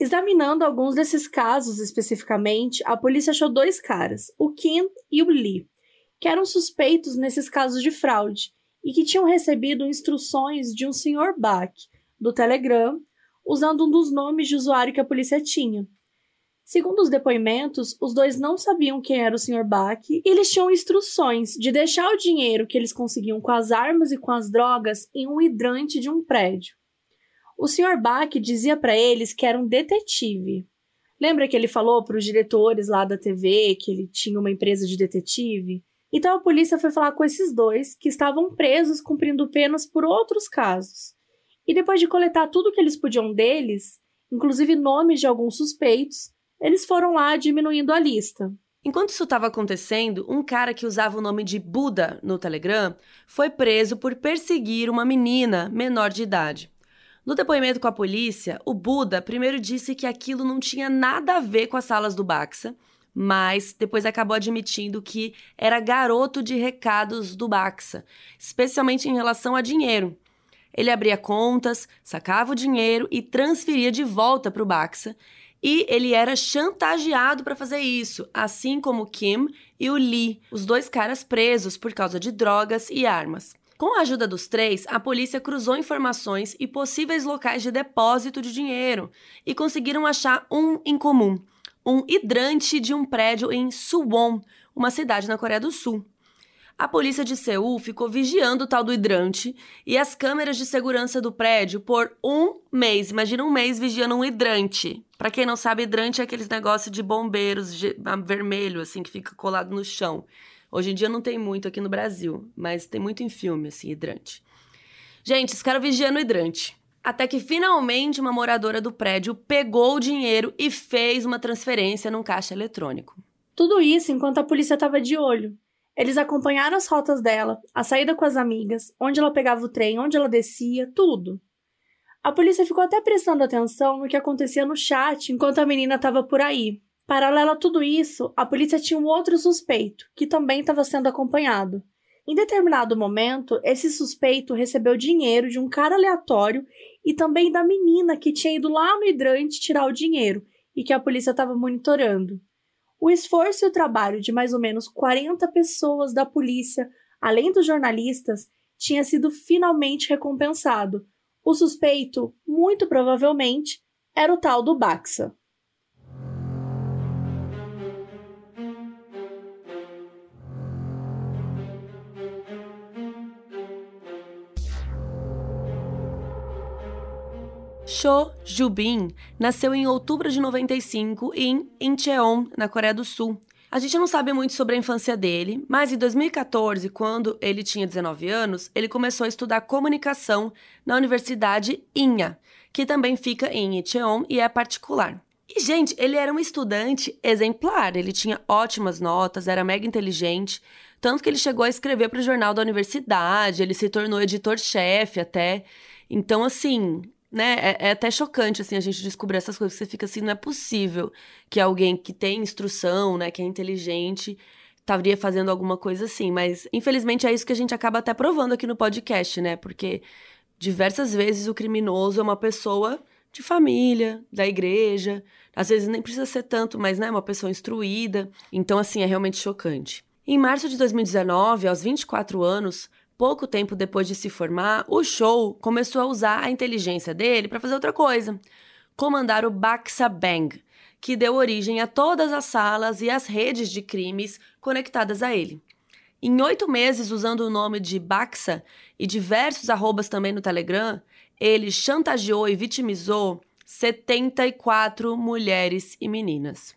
Examinando alguns desses casos especificamente, a polícia achou dois caras, o Kim e o Lee, que eram suspeitos nesses casos de fraude e que tinham recebido instruções de um senhor Bach do Telegram, usando um dos nomes de usuário que a polícia tinha. Segundo os depoimentos, os dois não sabiam quem era o Sr. Bach e eles tinham instruções de deixar o dinheiro que eles conseguiam com as armas e com as drogas em um hidrante de um prédio. O Sr. Bach dizia para eles que era um detetive. Lembra que ele falou para os diretores lá da TV que ele tinha uma empresa de detetive? Então a polícia foi falar com esses dois que estavam presos cumprindo penas por outros casos. E depois de coletar tudo que eles podiam deles, inclusive nomes de alguns suspeitos, eles foram lá diminuindo a lista. Enquanto isso estava acontecendo, um cara que usava o nome de Buda no Telegram foi preso por perseguir uma menina menor de idade. No depoimento com a polícia, o Buda primeiro disse que aquilo não tinha nada a ver com as salas do Baxa, mas depois acabou admitindo que era garoto de recados do Baxa, especialmente em relação a dinheiro. Ele abria contas, sacava o dinheiro e transferia de volta para o Baxa, e ele era chantageado para fazer isso, assim como Kim e o Lee, os dois caras presos por causa de drogas e armas. Com a ajuda dos três, a polícia cruzou informações e possíveis locais de depósito de dinheiro e conseguiram achar um em comum: um hidrante de um prédio em Suwon, uma cidade na Coreia do Sul. A polícia de Seul ficou vigiando o tal do hidrante e as câmeras de segurança do prédio por um mês. Imagina um mês vigiando um hidrante. Para quem não sabe, hidrante é aqueles negócios de bombeiros vermelho, assim, que fica colado no chão. Hoje em dia não tem muito aqui no Brasil, mas tem muito em filme, assim, hidrante. Gente, os caras vigiando o hidrante. Até que finalmente uma moradora do prédio pegou o dinheiro e fez uma transferência num caixa eletrônico. Tudo isso enquanto a polícia estava de olho. Eles acompanharam as rotas dela, a saída com as amigas, onde ela pegava o trem, onde ela descia, tudo. A polícia ficou até prestando atenção no que acontecia no chat enquanto a menina estava por aí. Paralelo a tudo isso, a polícia tinha um outro suspeito, que também estava sendo acompanhado. Em determinado momento, esse suspeito recebeu dinheiro de um cara aleatório e também da menina que tinha ido lá no hidrante tirar o dinheiro e que a polícia estava monitorando. O esforço e o trabalho de mais ou menos 40 pessoas da polícia, além dos jornalistas, tinha sido finalmente recompensado. O suspeito, muito provavelmente, era o tal do Baxa. Cho Jubin nasceu em outubro de 95 em Incheon, na Coreia do Sul. A gente não sabe muito sobre a infância dele, mas em 2014, quando ele tinha 19 anos, ele começou a estudar comunicação na Universidade Inha, que também fica em Incheon e é particular. E, gente, ele era um estudante exemplar, ele tinha ótimas notas, era mega inteligente, tanto que ele chegou a escrever para o jornal da universidade, ele se tornou editor-chefe até. Então, assim, né? É, é, até chocante, assim, a gente descobrir essas coisas. Você fica assim, não é possível que alguém que tem instrução, né, que é inteligente, estaria fazendo alguma coisa assim. Mas, infelizmente, é isso que a gente acaba até provando aqui no podcast, né? Porque diversas vezes o criminoso é uma pessoa de família, da igreja. Às vezes nem precisa ser tanto, mas né, uma pessoa instruída. Então, assim, é realmente chocante. Em março de 2019, aos 24 anos, pouco tempo depois de se formar, o show começou a usar a inteligência dele para fazer outra coisa: comandar o Baxa Bang, que deu origem a todas as salas e as redes de crimes conectadas a ele. Em oito meses, usando o nome de Baxa e diversos arrobas também no Telegram, ele chantageou e vitimizou 74 mulheres e meninas.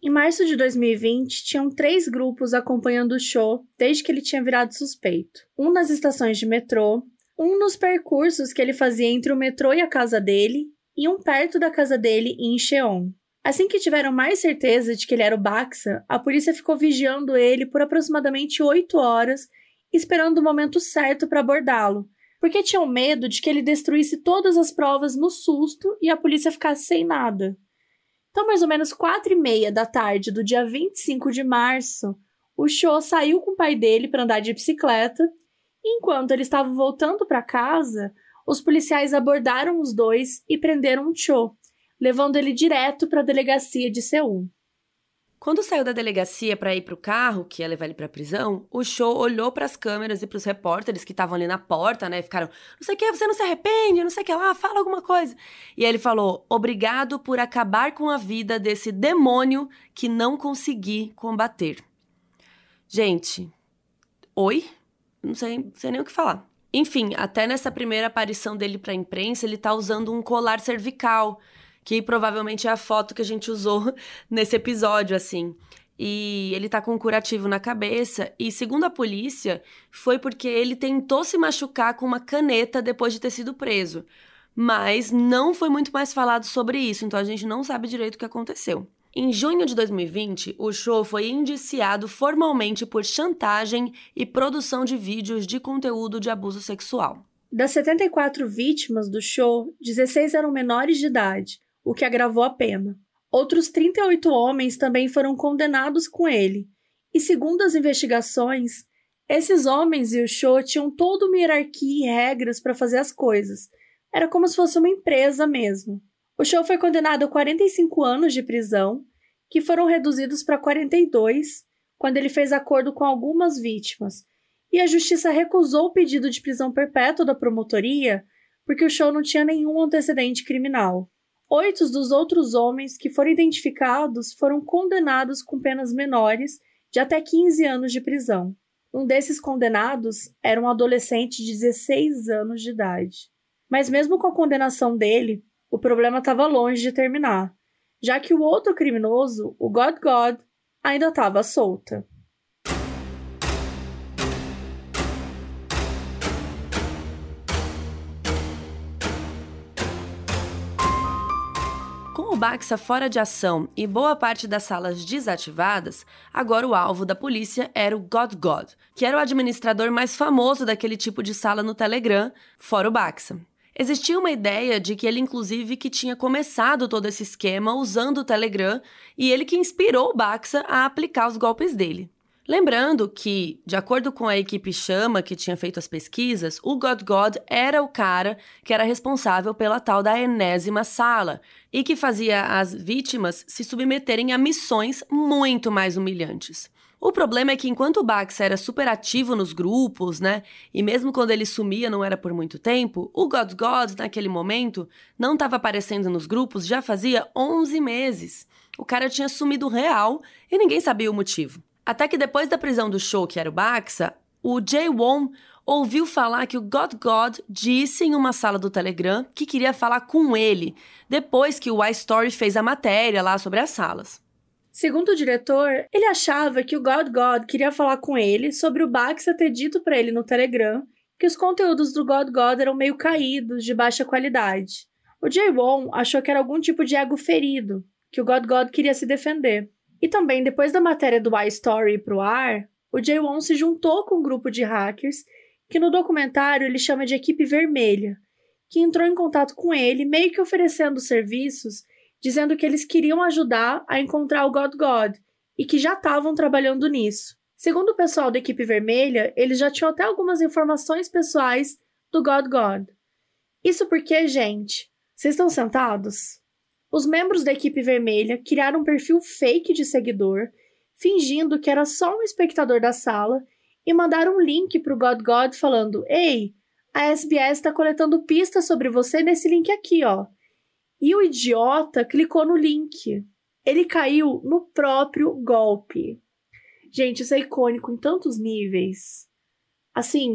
Em março de 2020, tinham três grupos acompanhando o show desde que ele tinha virado suspeito. Um nas estações de metrô, um nos percursos que ele fazia entre o metrô e a casa dele, e um perto da casa dele em Cheon. Assim que tiveram mais certeza de que ele era o Baxa, a polícia ficou vigiando ele por aproximadamente oito horas, esperando o momento certo para abordá-lo, porque tinham medo de que ele destruísse todas as provas no susto e a polícia ficasse sem nada. Então, mais ou menos quatro e meia da tarde do dia 25 de março, o Cho saiu com o pai dele para andar de bicicleta. Enquanto ele estava voltando para casa, os policiais abordaram os dois e prenderam o Cho, levando ele direto para a delegacia de Seul. Quando saiu da delegacia para ir para o carro, que ia levar ele para a prisão, o show olhou para as câmeras e para os repórteres que estavam ali na porta, né? Ficaram, não sei o que, você não se arrepende, não sei o que lá, fala alguma coisa. E aí ele falou: obrigado por acabar com a vida desse demônio que não consegui combater. Gente, oi? Não sei, não sei nem o que falar. Enfim, até nessa primeira aparição dele para a imprensa, ele tá usando um colar cervical que provavelmente é a foto que a gente usou nesse episódio, assim. E ele tá com um curativo na cabeça, e segundo a polícia, foi porque ele tentou se machucar com uma caneta depois de ter sido preso. Mas não foi muito mais falado sobre isso, então a gente não sabe direito o que aconteceu. Em junho de 2020, o show foi indiciado formalmente por chantagem e produção de vídeos de conteúdo de abuso sexual. Das 74 vítimas do show, 16 eram menores de idade, o que agravou a pena. Outros 38 homens também foram condenados com ele, e segundo as investigações, esses homens e o show tinham toda uma hierarquia e regras para fazer as coisas. Era como se fosse uma empresa mesmo. O show foi condenado a 45 anos de prisão, que foram reduzidos para 42 quando ele fez acordo com algumas vítimas, e a justiça recusou o pedido de prisão perpétua da promotoria porque o show não tinha nenhum antecedente criminal. Oito dos outros homens que foram identificados foram condenados com penas menores de até 15 anos de prisão. Um desses condenados era um adolescente de 16 anos de idade. Mas, mesmo com a condenação dele, o problema estava longe de terminar, já que o outro criminoso, o God God, ainda estava solta. Baxa fora de ação e boa parte das salas desativadas, agora o alvo da polícia era o God God, que era o administrador mais famoso daquele tipo de sala no Telegram, fora o Baxa. Existia uma ideia de que ele, inclusive, que tinha começado todo esse esquema usando o Telegram e ele que inspirou o Baxa a aplicar os golpes dele. Lembrando que, de acordo com a equipe Chama, que tinha feito as pesquisas, o God God era o cara que era responsável pela tal da enésima sala e que fazia as vítimas se submeterem a missões muito mais humilhantes. O problema é que enquanto o Bax era super ativo nos grupos, né, e mesmo quando ele sumia não era por muito tempo, o God God, naquele momento, não estava aparecendo nos grupos já fazia 11 meses. O cara tinha sumido real e ninguém sabia o motivo. Até que depois da prisão do show, que era o Baxa, o Jay Won ouviu falar que o God God disse em uma sala do Telegram que queria falar com ele, depois que o iStory fez a matéria lá sobre as salas. Segundo o diretor, ele achava que o God God queria falar com ele sobre o Baxa ter dito para ele no Telegram que os conteúdos do God God eram meio caídos, de baixa qualidade. O Jay Won achou que era algum tipo de ego ferido, que o God God queria se defender. E também, depois da matéria do iStory para o ar, o Jay Won se juntou com um grupo de hackers que no documentário ele chama de Equipe Vermelha, que entrou em contato com ele, meio que oferecendo serviços, dizendo que eles queriam ajudar a encontrar o God God e que já estavam trabalhando nisso. Segundo o pessoal da Equipe Vermelha, eles já tinham até algumas informações pessoais do God God. Isso porque, gente, Vocês estão sentados? Os membros da equipe vermelha criaram um perfil fake de seguidor, fingindo que era só um espectador da sala, e mandaram um link para o God God falando: Ei, a SBS está coletando pistas sobre você nesse link aqui, ó. E o idiota clicou no link. Ele caiu no próprio golpe. Gente, isso é icônico em tantos níveis. Assim,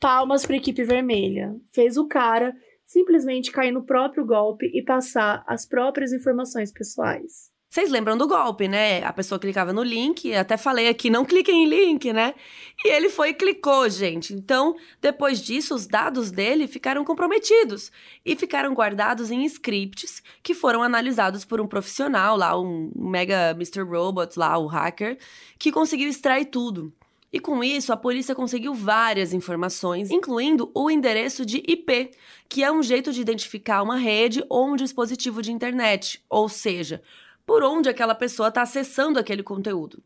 palmas para a equipe vermelha. Fez o cara simplesmente cair no próprio golpe e passar as próprias informações pessoais. Vocês lembram do golpe, né? A pessoa clicava no link, até falei aqui, não cliquem em link, né? E ele foi e clicou, gente. Então, depois disso, os dados dele ficaram comprometidos e ficaram guardados em scripts que foram analisados por um profissional lá, um mega Mr. Robot lá, o hacker, que conseguiu extrair tudo. E com isso, a polícia conseguiu várias informações, incluindo o endereço de IP, que é um jeito de identificar uma rede ou um dispositivo de internet, ou seja, por onde aquela pessoa está acessando aquele conteúdo.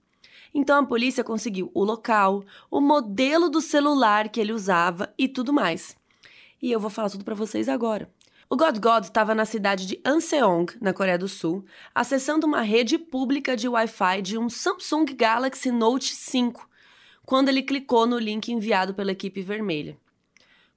Então a polícia conseguiu o local, o modelo do celular que ele usava e tudo mais. E eu vou falar tudo para vocês agora. O God God estava na cidade de Anseong, na Coreia do Sul, acessando uma rede pública de Wi-Fi de um Samsung Galaxy Note 5 quando ele clicou no link enviado pela equipe vermelha.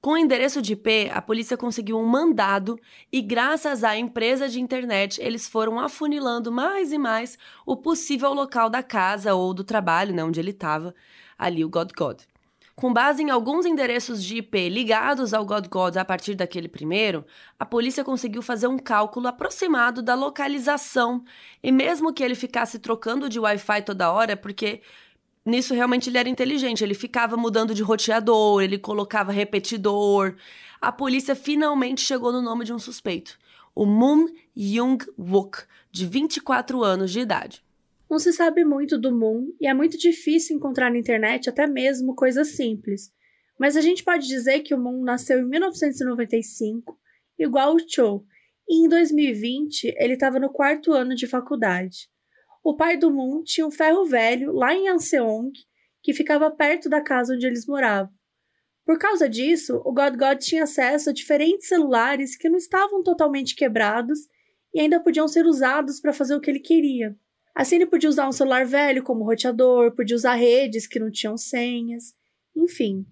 Com o endereço de IP, a polícia conseguiu um mandado e, graças à empresa de internet, eles foram afunilando mais e mais o possível local da casa ou do trabalho, né, onde ele estava, ali o God God. Com base em alguns endereços de IP ligados ao God God a partir daquele primeiro, a polícia conseguiu fazer um cálculo aproximado da localização. E mesmo que ele ficasse trocando de Wi-Fi toda hora, porque nisso realmente ele era inteligente. Ele ficava mudando de roteador, ele colocava repetidor. A polícia finalmente chegou no nome de um suspeito: o Moon Young-wook, de 24 anos de idade. Não se sabe muito do Moon e é muito difícil encontrar na internet até mesmo coisas simples. Mas a gente pode dizer que o Moon nasceu em 1995, igual o Cho, e em 2020 ele estava no quarto ano de faculdade o pai do Moon tinha um ferro velho lá em Anseong, que ficava perto da casa onde eles moravam. Por causa disso, o God God tinha acesso a diferentes celulares que não estavam totalmente quebrados e ainda podiam ser usados para fazer o que ele queria. Assim, ele podia usar um celular velho como roteador, podia usar redes que não tinham senhas, enfim.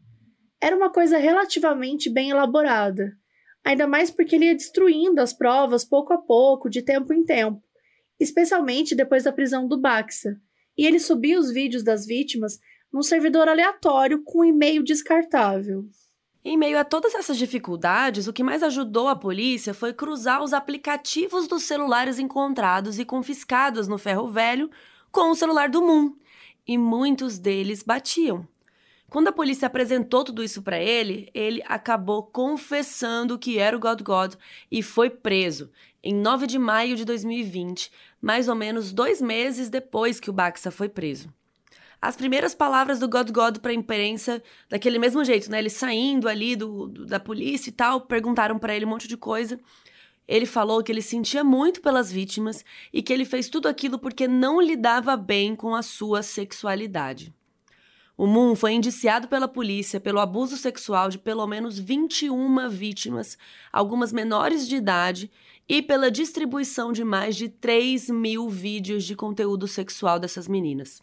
Era uma coisa relativamente bem elaborada, ainda mais porque ele ia destruindo as provas pouco a pouco, de tempo em tempo especialmente depois da prisão do Baxa, e ele subia os vídeos das vítimas num servidor aleatório com um e-mail descartável. Em meio a todas essas dificuldades, o que mais ajudou a polícia foi cruzar os aplicativos dos celulares encontrados e confiscados no ferro velho com o celular do Moon, e muitos deles batiam. Quando a polícia apresentou tudo isso para ele, ele acabou confessando que era o God God e foi preso em 9 de maio de 2020, mais ou menos dois meses depois que o Baxa foi preso. As primeiras palavras do God God para a imprensa, daquele mesmo jeito, né? Ele saindo ali do, do da polícia e tal, perguntaram para ele um monte de coisa. Ele falou que ele sentia muito pelas vítimas e que ele fez tudo aquilo porque não lidava bem com a sua sexualidade. O Moon foi indiciado pela polícia pelo abuso sexual de pelo menos 21 vítimas, algumas menores de idade, e pela distribuição de mais de 3 mil vídeos de conteúdo sexual dessas meninas.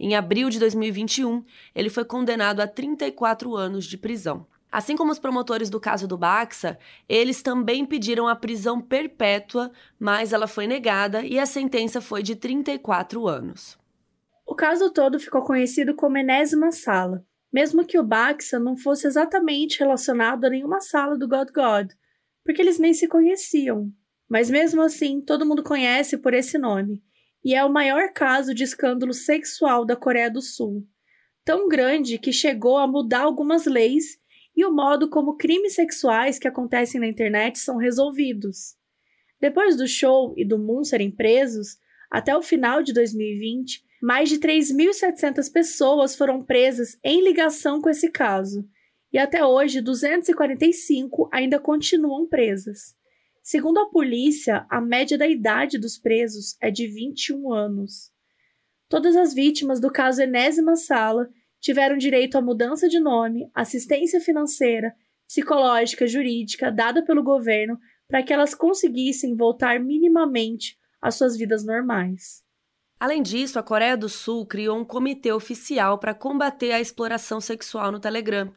Em abril de 2021, ele foi condenado a 34 anos de prisão. Assim como os promotores do caso do Baxa, eles também pediram a prisão perpétua, mas ela foi negada e a sentença foi de 34 anos. O caso todo ficou conhecido como Enésima Sala, mesmo que o Baxa não fosse exatamente relacionado a nenhuma sala do God God, porque eles nem se conheciam. Mas mesmo assim, todo mundo conhece por esse nome, e é o maior caso de escândalo sexual da Coreia do Sul. Tão grande que chegou a mudar algumas leis e o modo como crimes sexuais que acontecem na internet são resolvidos. Depois do show e do Moon serem presos, até o final de 2020, mais de 3.700 pessoas foram presas em ligação com esse caso, e até hoje 245 ainda continuam presas. Segundo a polícia, a média da idade dos presos é de 21 anos. Todas as vítimas do caso Enésima Sala tiveram direito à mudança de nome, assistência financeira, psicológica, jurídica dada pelo governo para que elas conseguissem voltar minimamente às suas vidas normais. Além disso, a Coreia do Sul criou um comitê oficial para combater a exploração sexual no Telegram.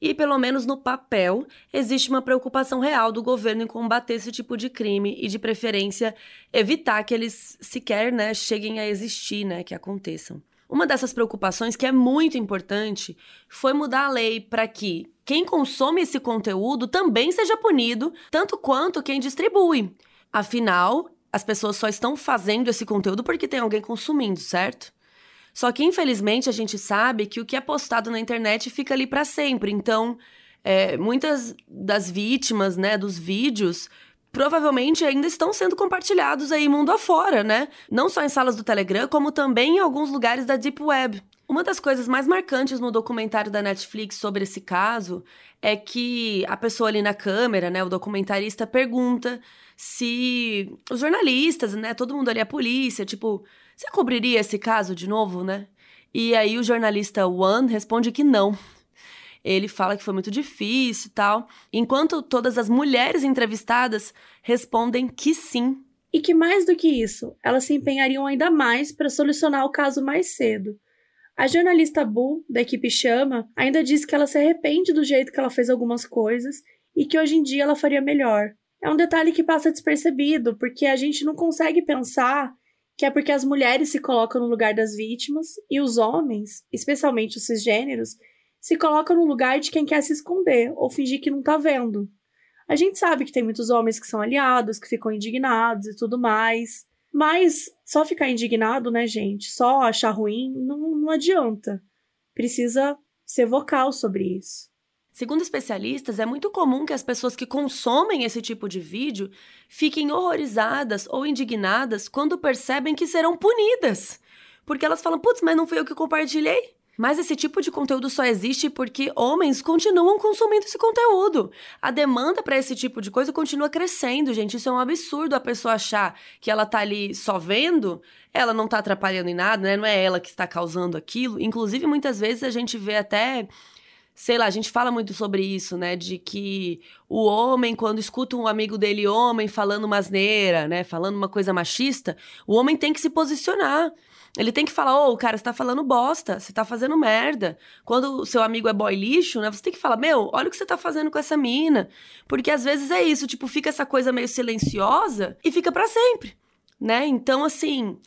E, pelo menos no papel, existe uma preocupação real do governo em combater esse tipo de crime e, de preferência, evitar que eles sequer né, cheguem a existir, né, que aconteçam. Uma dessas preocupações, que é muito importante, foi mudar a lei para que quem consome esse conteúdo também seja punido, tanto quanto quem distribui. Afinal, as pessoas só estão fazendo esse conteúdo porque tem alguém consumindo, certo? Só que, infelizmente, a gente sabe que o que é postado na internet fica ali para sempre. Então, é, muitas das vítimas, né, dos vídeos, provavelmente ainda estão sendo compartilhados aí mundo afora, né? Não só em salas do Telegram, como também em alguns lugares da Deep Web. Uma das coisas mais marcantes no documentário da Netflix sobre esse caso é que a pessoa ali na câmera, né, o documentarista pergunta se os jornalistas, né, todo mundo ali a polícia, tipo, você cobriria esse caso de novo, né? E aí o jornalista One responde que não. Ele fala que foi muito difícil e tal, enquanto todas as mulheres entrevistadas respondem que sim. E que mais do que isso, elas se empenhariam ainda mais para solucionar o caso mais cedo. A jornalista Bull, da equipe Chama, ainda diz que ela se arrepende do jeito que ela fez algumas coisas e que hoje em dia ela faria melhor. É um detalhe que passa despercebido, porque a gente não consegue pensar que é porque as mulheres se colocam no lugar das vítimas e os homens, especialmente os cisgêneros, se colocam no lugar de quem quer se esconder ou fingir que não tá vendo. A gente sabe que tem muitos homens que são aliados, que ficam indignados e tudo mais, mas só ficar indignado, né, gente? Só achar ruim não, não adianta. Precisa ser vocal sobre isso. Segundo especialistas, é muito comum que as pessoas que consomem esse tipo de vídeo fiquem horrorizadas ou indignadas quando percebem que serão punidas. Porque elas falam, putz, mas não fui eu que compartilhei? Mas esse tipo de conteúdo só existe porque homens continuam consumindo esse conteúdo. A demanda para esse tipo de coisa continua crescendo, gente. Isso é um absurdo a pessoa achar que ela tá ali só vendo, ela não tá atrapalhando em nada, né? Não é ela que está causando aquilo. Inclusive, muitas vezes a gente vê até sei lá, a gente fala muito sobre isso, né? De que o homem, quando escuta um amigo dele, homem, falando uma asneira, né? Falando uma coisa machista, o homem tem que se posicionar. Ele tem que falar, ô, oh, cara, você tá falando bosta, você tá fazendo merda. Quando o seu amigo é boy lixo, né? Você tem que falar, meu, olha o que você tá fazendo com essa mina. Porque às vezes é isso, tipo, fica essa coisa meio silenciosa e fica para sempre, né? Então, assim,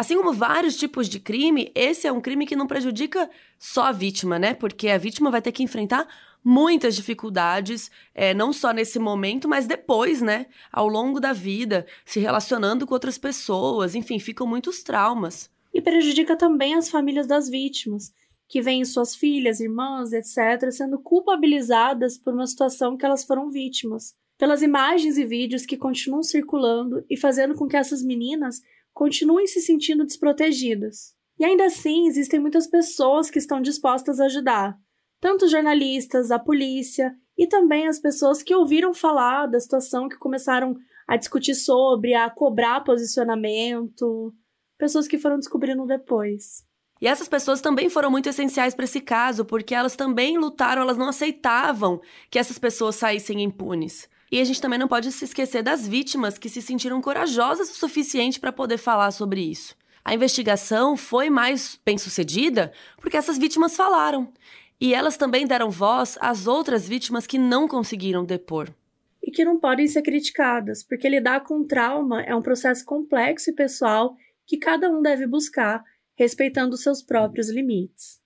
assim como vários tipos de crime, esse é um crime que não prejudica só a vítima, né? Porque a vítima vai ter que enfrentar muitas dificuldades, é, não só nesse momento, mas depois, né? Ao longo da vida, se relacionando com outras pessoas, enfim, ficam muitos traumas e prejudica também as famílias das vítimas, que veem suas filhas, irmãs, etc., sendo culpabilizadas por uma situação que elas foram vítimas, pelas imagens e vídeos que continuam circulando e fazendo com que essas meninas continuem se sentindo desprotegidas. E ainda assim, existem muitas pessoas que estão dispostas a ajudar, tanto jornalistas, a polícia e também as pessoas que ouviram falar da situação que começaram a discutir sobre, a cobrar posicionamento, pessoas que foram descobrindo depois. E essas pessoas também foram muito essenciais para esse caso, porque elas também lutaram, elas não aceitavam que essas pessoas saíssem impunes. E a gente também não pode se esquecer das vítimas que se sentiram corajosas o suficiente para poder falar sobre isso. A investigação foi mais bem sucedida porque essas vítimas falaram. E elas também deram voz às outras vítimas que não conseguiram depor. E que não podem ser criticadas, porque lidar com trauma é um processo complexo e pessoal que cada um deve buscar, respeitando seus próprios limites.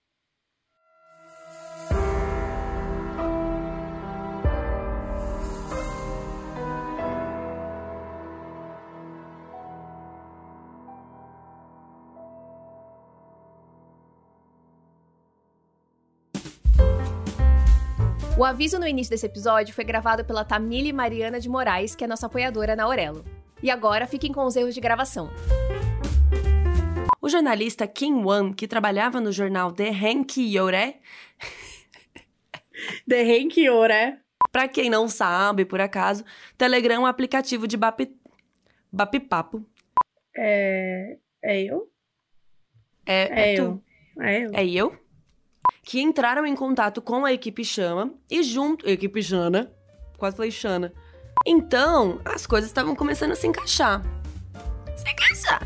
O aviso no início desse episódio foi gravado pela Tamile Mariana de Moraes, que é nossa apoiadora na Aurelo. E agora fiquem com os erros de gravação. O jornalista Kim Wan, que trabalhava no jornal The Yore. The Yore. Pra quem não sabe, por acaso, Telegram é um aplicativo de bap... bapipapo. É... É eu? É, é, é eu. É eu. É eu? que entraram em contato com a equipe Chama e junto. Equipe Jana. Quase falei Xana. Então, as coisas estavam começando a se encaixar. Se encaixar!